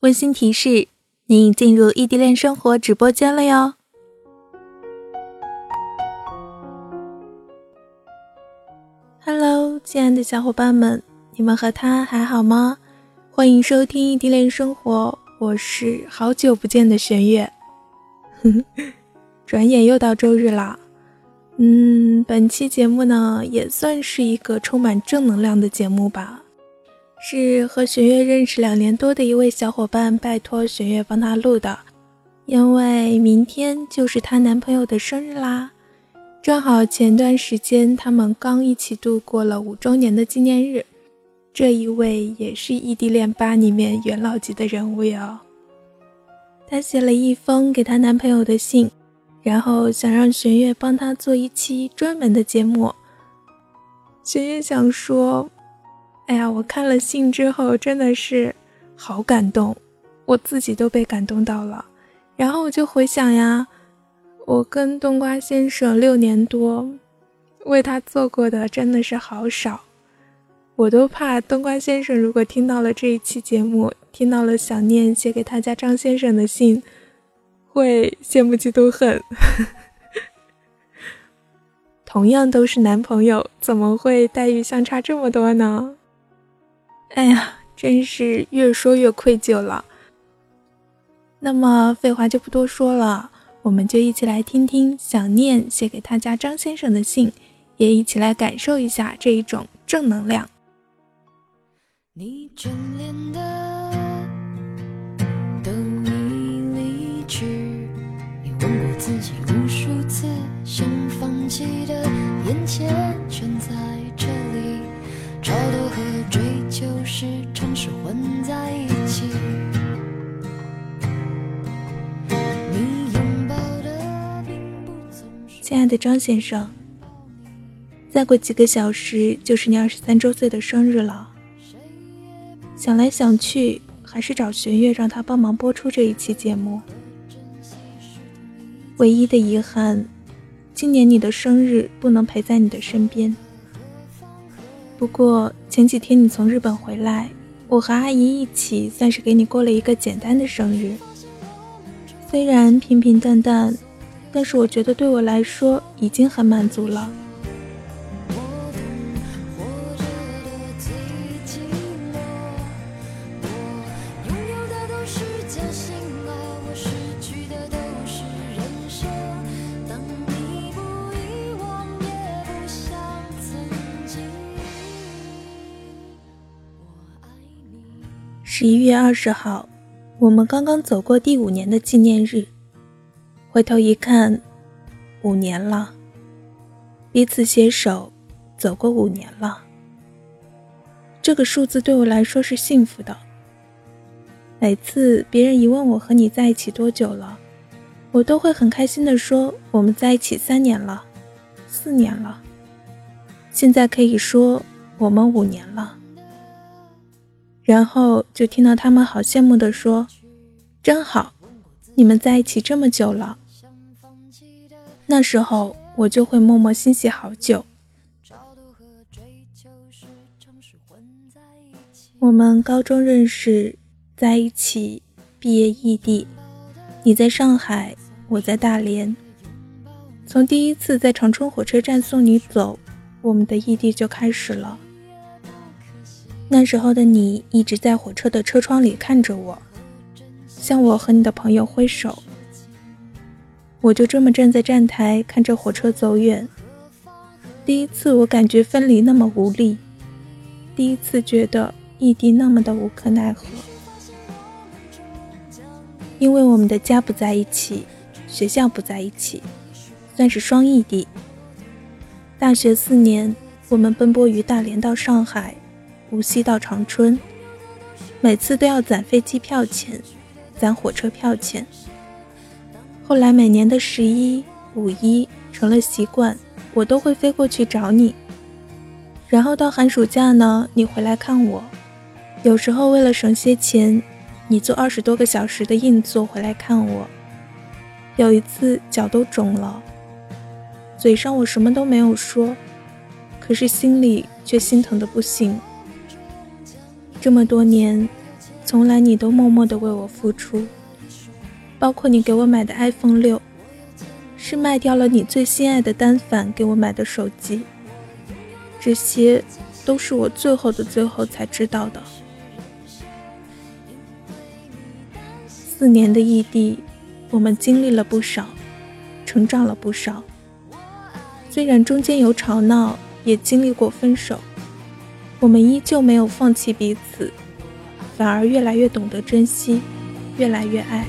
温馨提示：您已进入异地恋生活直播间了哟。Hello，亲爱的小伙伴们，你们和他还好吗？欢迎收听异地恋生活，我是好久不见的玄月。转眼又到周日啦，嗯，本期节目呢也算是一个充满正能量的节目吧。是和玄月认识两年多的一位小伙伴拜托玄月帮他录的，因为明天就是她男朋友的生日啦，正好前段时间他们刚一起度过了五周年的纪念日，这一位也是异地恋吧里面元老级的人物哟。她写了一封给她男朋友的信，然后想让玄月帮他做一期专门的节目。玄月想说。哎呀，我看了信之后真的是好感动，我自己都被感动到了。然后我就回想呀，我跟冬瓜先生六年多，为他做过的真的是好少，我都怕冬瓜先生如果听到了这一期节目，听到了想念写给他家张先生的信，会羡慕嫉妒恨。同样都是男朋友，怎么会待遇相差这么多呢？哎呀，真是越说越愧疚了。那么废话就不多说了，我们就一起来听听想念写给他家张先生的信，也一起来感受一下这一种正能量。你眷恋的等你离去，你问过自己无数次，想放弃的眼前全在这里，超脱和。城市混在一起。亲爱的张先生，再过几个小时就是你二十三周岁的生日了。想来想去，还是找玄月让他帮忙播出这一期节目。唯一的遗憾，今年你的生日不能陪在你的身边。不过前几天你从日本回来，我和阿姨一起算是给你过了一个简单的生日。虽然平平淡淡，但是我觉得对我来说已经很满足了。十一月二十号，我们刚刚走过第五年的纪念日。回头一看，五年了，彼此携手走过五年了。这个数字对我来说是幸福的。每次别人一问我和你在一起多久了，我都会很开心的说我们在一起三年了，四年了。现在可以说我们五年了。然后就听到他们好羡慕的说：“真好，你们在一起这么久了。”那时候我就会默默欣喜好久。我们高中认识，在一起，毕业异地，你在上海，我在大连。从第一次在长春火车站送你走，我们的异地就开始了。那时候的你一直在火车的车窗里看着我，向我和你的朋友挥手。我就这么站在站台看着火车走远。第一次我感觉分离那么无力，第一次觉得异地那么的无可奈何。因为我们的家不在一起，学校不在一起，算是双异地。大学四年，我们奔波于大连到上海。无锡到长春，每次都要攒飞机票钱，攒火车票钱。后来每年的十一、五一成了习惯，我都会飞过去找你。然后到寒暑假呢，你回来看我。有时候为了省些钱，你坐二十多个小时的硬座回来看我。有一次脚都肿了，嘴上我什么都没有说，可是心里却心疼的不行。这么多年，从来你都默默的为我付出，包括你给我买的 iPhone 六，是卖掉了你最心爱的单反给我买的手机。这些都是我最后的最后才知道的。四年的异地，我们经历了不少，成长了不少。虽然中间有吵闹，也经历过分手，我们依旧没有放弃彼此。反而越来越懂得珍惜，越来越爱。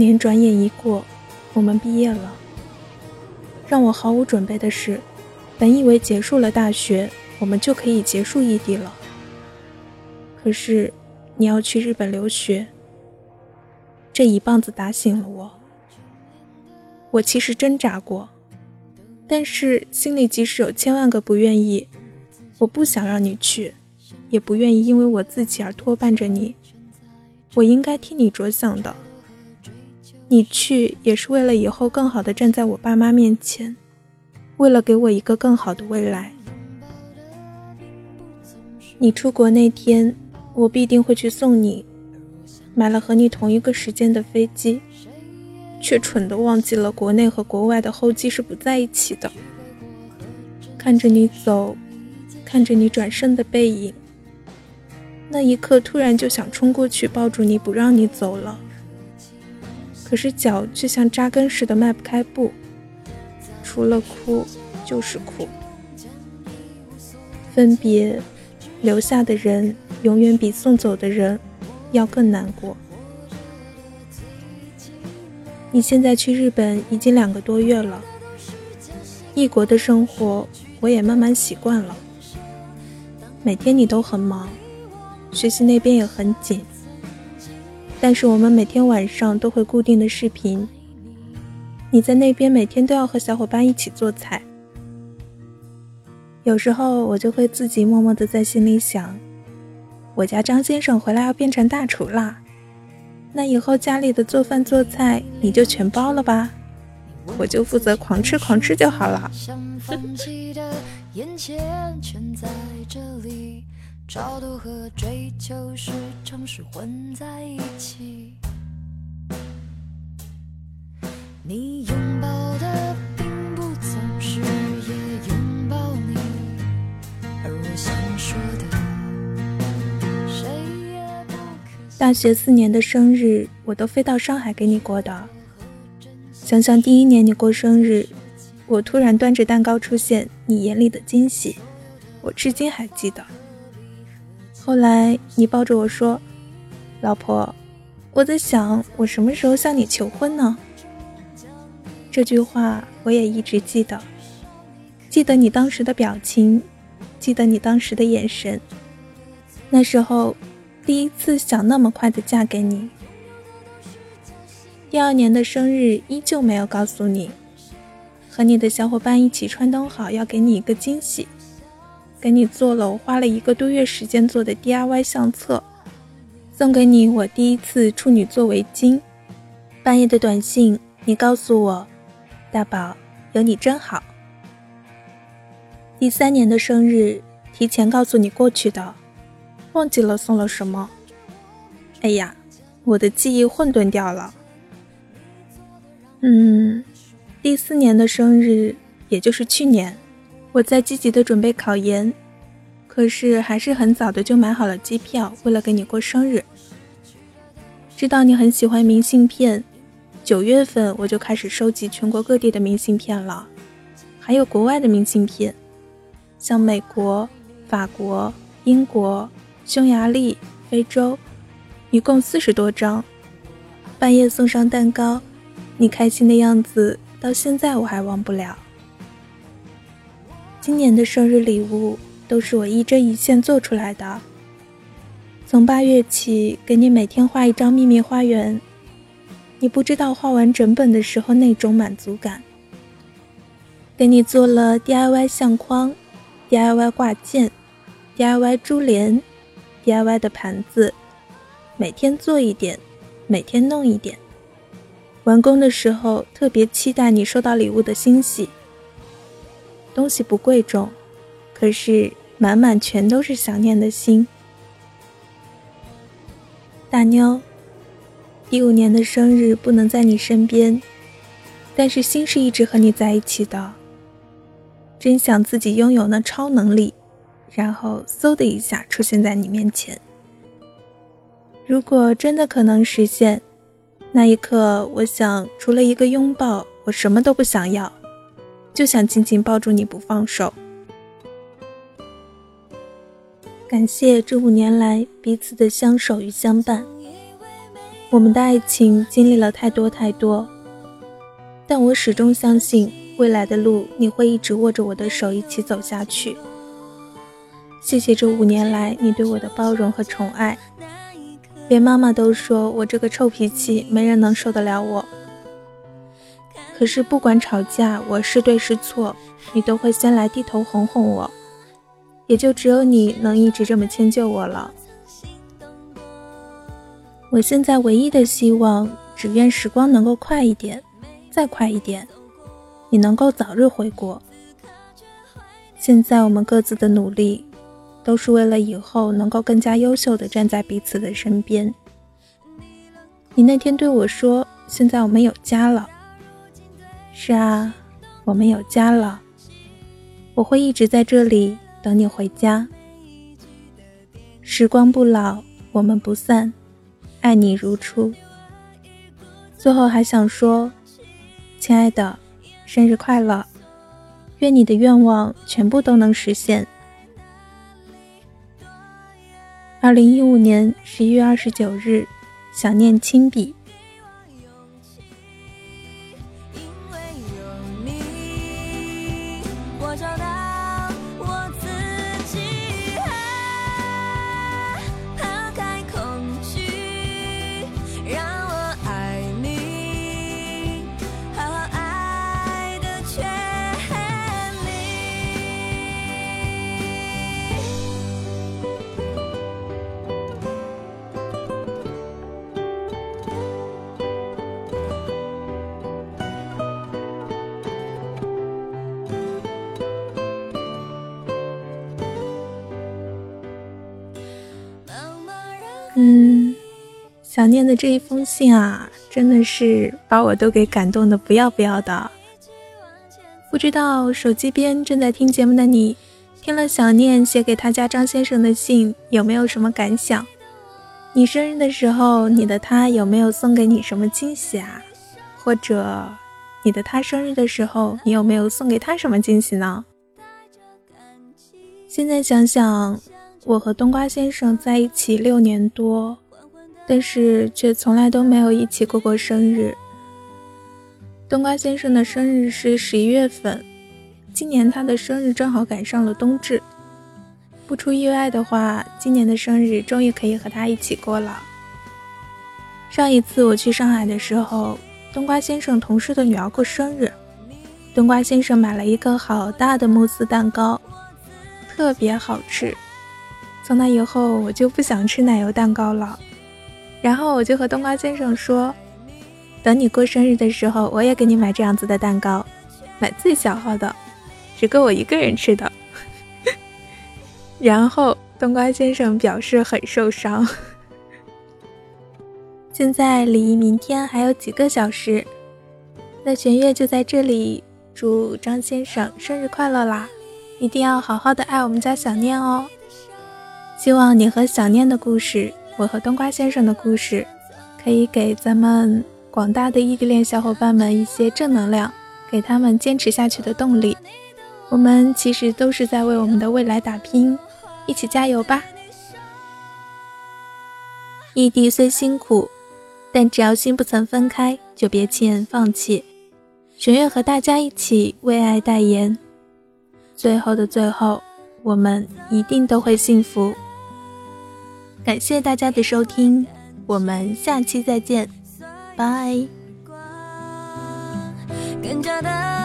年转眼一过，我们毕业了。让我毫无准备的是，本以为结束了大学，我们就可以结束异地了。可是，你要去日本留学，这一棒子打醒了我。我其实挣扎过，但是心里即使有千万个不愿意，我不想让你去，也不愿意因为我自己而拖绊着你。我应该替你着想的。你去也是为了以后更好的站在我爸妈面前，为了给我一个更好的未来。你出国那天，我必定会去送你，买了和你同一个时间的飞机，却蠢的忘记了国内和国外的候机是不在一起的。看着你走，看着你转身的背影，那一刻突然就想冲过去抱住你，不让你走了。可是脚却像扎根似的迈不开步，除了哭就是哭。分别留下的人，永远比送走的人要更难过。你现在去日本已经两个多月了，异国的生活我也慢慢习惯了。每天你都很忙，学习那边也很紧。但是我们每天晚上都会固定的视频。你在那边每天都要和小伙伴一起做菜。有时候我就会自己默默的在心里想，我家张先生回来要变成大厨啦，那以后家里的做饭做菜你就全包了吧，我就负责狂吃狂吃就好了。超度和追求时常是混在一起。你拥抱的并不总是也拥抱你，而我想说的，谁也不。大学四年的生日，我都飞到上海给你过的。想想第一年你过生日，我突然端着蛋糕出现，你眼里的惊喜，我至今还记得。后来你抱着我说：“老婆，我在想我什么时候向你求婚呢？”这句话我也一直记得，记得你当时的表情，记得你当时的眼神。那时候第一次想那么快的嫁给你。第二年的生日依旧没有告诉你，和你的小伙伴一起串通好要给你一个惊喜。给你做了我花了一个多月时间做的 DIY 相册，送给你我第一次处女座围巾。半夜的短信，你告诉我，大宝有你真好。第三年的生日，提前告诉你过去的，忘记了送了什么。哎呀，我的记忆混沌掉了。嗯，第四年的生日，也就是去年。我在积极的准备考研，可是还是很早的就买好了机票，为了给你过生日。知道你很喜欢明信片，九月份我就开始收集全国各地的明信片了，还有国外的明信片，像美国、法国、英国、匈牙利、非洲，一共四十多张。半夜送上蛋糕，你开心的样子到现在我还忘不了。今年的生日礼物都是我一针一线做出来的。从八月起，给你每天画一张秘密花园，你不知道画完整本的时候那种满足感。给你做了 DIY 相框、DIY 挂件、DIY 珠帘、DIY 的盘子，每天做一点，每天弄一点。完工的时候，特别期待你收到礼物的欣喜。东西不贵重，可是满满全都是想念的心。大妞，第五年的生日不能在你身边，但是心是一直和你在一起的。真想自己拥有那超能力，然后嗖的一下出现在你面前。如果真的可能实现，那一刻，我想除了一个拥抱，我什么都不想要，就想紧紧抱住你不放手。感谢这五年来彼此的相守与相伴，我们的爱情经历了太多太多，但我始终相信未来的路你会一直握着我的手一起走下去。谢谢这五年来你对我的包容和宠爱，连妈妈都说我这个臭脾气没人能受得了我。可是不管吵架我是对是错，你都会先来低头哄哄我。也就只有你能一直这么迁就我了。我现在唯一的希望，只愿时光能够快一点，再快一点，你能够早日回国。现在我们各自的努力，都是为了以后能够更加优秀的站在彼此的身边。你那天对我说：“现在我们有家了。”是啊，我们有家了。我会一直在这里。等你回家，时光不老，我们不散，爱你如初。最后还想说，亲爱的，生日快乐！愿你的愿望全部都能实现。二零一五年十一月二十九日，想念亲笔。嗯，想念的这一封信啊，真的是把我都给感动的不要不要的。不知道手机边正在听节目的你，听了想念写给他家张先生的信，有没有什么感想？你生日的时候，你的他有没有送给你什么惊喜啊？或者你的他生日的时候，你有没有送给他什么惊喜呢？现在想想。我和冬瓜先生在一起六年多，但是却从来都没有一起过过生日。冬瓜先生的生日是十一月份，今年他的生日正好赶上了冬至。不出意外的话，今年的生日终于可以和他一起过了。上一次我去上海的时候，冬瓜先生同事的女儿过生日，冬瓜先生买了一个好大的慕斯蛋糕，特别好吃。从那以后，我就不想吃奶油蛋糕了。然后我就和冬瓜先生说：“等你过生日的时候，我也给你买这样子的蛋糕，买最小号的，只够我一个人吃的。”然后冬瓜先生表示很受伤。现在离明天还有几个小时，那玄月就在这里祝张先生生日快乐啦！一定要好好的爱我们家想念哦。希望你和想念的故事，我和冬瓜先生的故事，可以给咱们广大的异地恋小伙伴们一些正能量，给他们坚持下去的动力。我们其实都是在为我们的未来打拼，一起加油吧！异地虽辛苦，但只要心不曾分开，就别轻言放弃。玄月和大家一起为爱代言。最后的最后，我们一定都会幸福。感谢大家的收听，我们下期再见，拜。更加的。